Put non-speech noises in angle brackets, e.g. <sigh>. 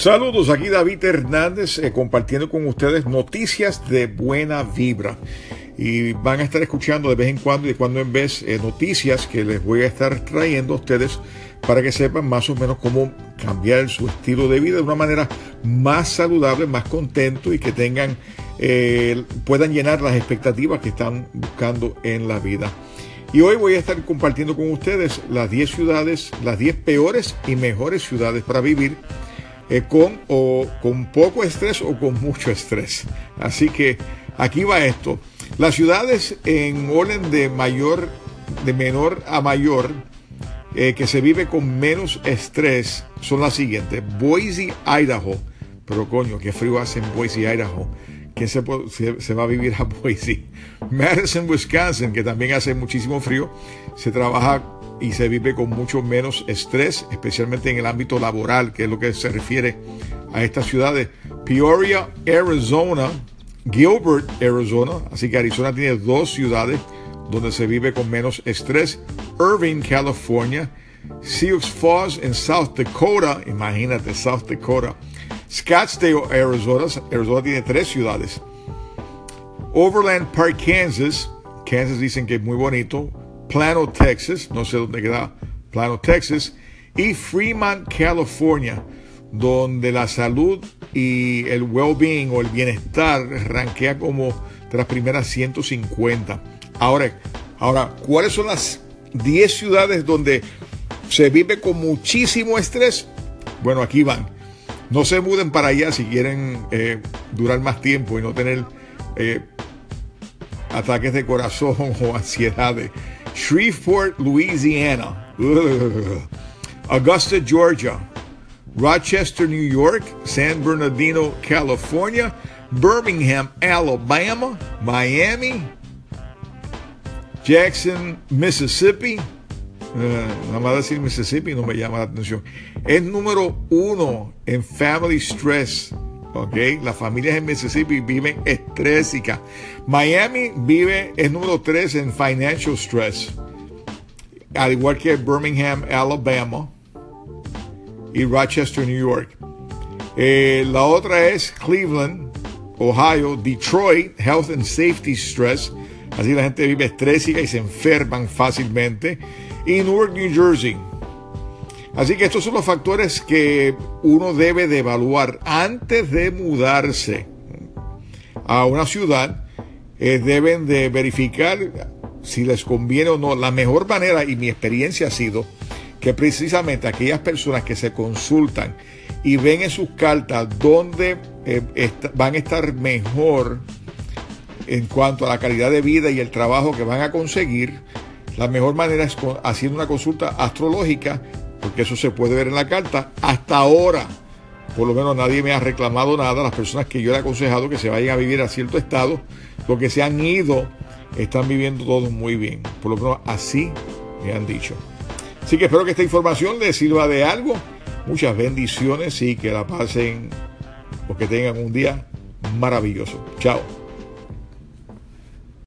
Saludos, aquí David Hernández eh, compartiendo con ustedes noticias de buena vibra. Y van a estar escuchando de vez en cuando y de cuando en vez eh, noticias que les voy a estar trayendo a ustedes para que sepan más o menos cómo cambiar su estilo de vida de una manera más saludable, más contento y que tengan, eh, puedan llenar las expectativas que están buscando en la vida. Y hoy voy a estar compartiendo con ustedes las 10 ciudades, las 10 peores y mejores ciudades para vivir eh, con o con poco estrés o con mucho estrés. Así que aquí va esto. Las ciudades en orden de mayor, de menor a mayor, eh, que se vive con menos estrés son las siguientes. Boise, Idaho. Pero coño, qué frío hace en Boise, Idaho. ¿Quién se, se, va a vivir a <laughs> Boise? Madison, Wisconsin, que también hace muchísimo frío. Se trabaja y se vive con mucho menos estrés, especialmente en el ámbito laboral, que es lo que se refiere a estas ciudades. Peoria, Arizona, Gilbert, Arizona, así que Arizona tiene dos ciudades donde se vive con menos estrés. Irving, California, Sioux Falls en South Dakota, imagínate, South Dakota. Scottsdale, Arizona, Arizona tiene tres ciudades. Overland Park, Kansas, Kansas dicen que es muy bonito. Plano, Texas, no sé dónde queda Plano, Texas, y Fremont, California, donde la salud y el well-being o el bienestar rankea como de las primeras 150. Ahora, ahora, ¿cuáles son las 10 ciudades donde se vive con muchísimo estrés? Bueno, aquí van. No se muden para allá si quieren eh, durar más tiempo y no tener eh, ataques de corazón <laughs> o ansiedades. Shreveport, Louisiana, Ugh. Augusta, Georgia, Rochester, New York, San Bernardino, California, Birmingham, Alabama, Miami, Jackson, Mississippi. Uh, nada más decir Mississippi no me llama la atención. Es número uno en Family Stress. ¿Ok? Las familias en Mississippi viven estrésica. Miami vive, es número 3 en financial stress, al igual que Birmingham, Alabama y Rochester, New York. Eh, la otra es Cleveland, Ohio, Detroit, Health and Safety Stress. Así la gente vive estrésica y se enferman fácilmente. Y Newark, New Jersey. Así que estos son los factores que uno debe de evaluar antes de mudarse a una ciudad. Eh, deben de verificar si les conviene o no. La mejor manera, y mi experiencia ha sido, que precisamente aquellas personas que se consultan y ven en sus cartas dónde eh, van a estar mejor en cuanto a la calidad de vida y el trabajo que van a conseguir, la mejor manera es haciendo una consulta astrológica porque eso se puede ver en la carta. Hasta ahora, por lo menos nadie me ha reclamado nada. Las personas que yo le he aconsejado que se vayan a vivir a cierto estado, los que se han ido, están viviendo todos muy bien. Por lo menos así me han dicho. Así que espero que esta información les sirva de algo. Muchas bendiciones y que la pasen o que tengan un día maravilloso. Chao.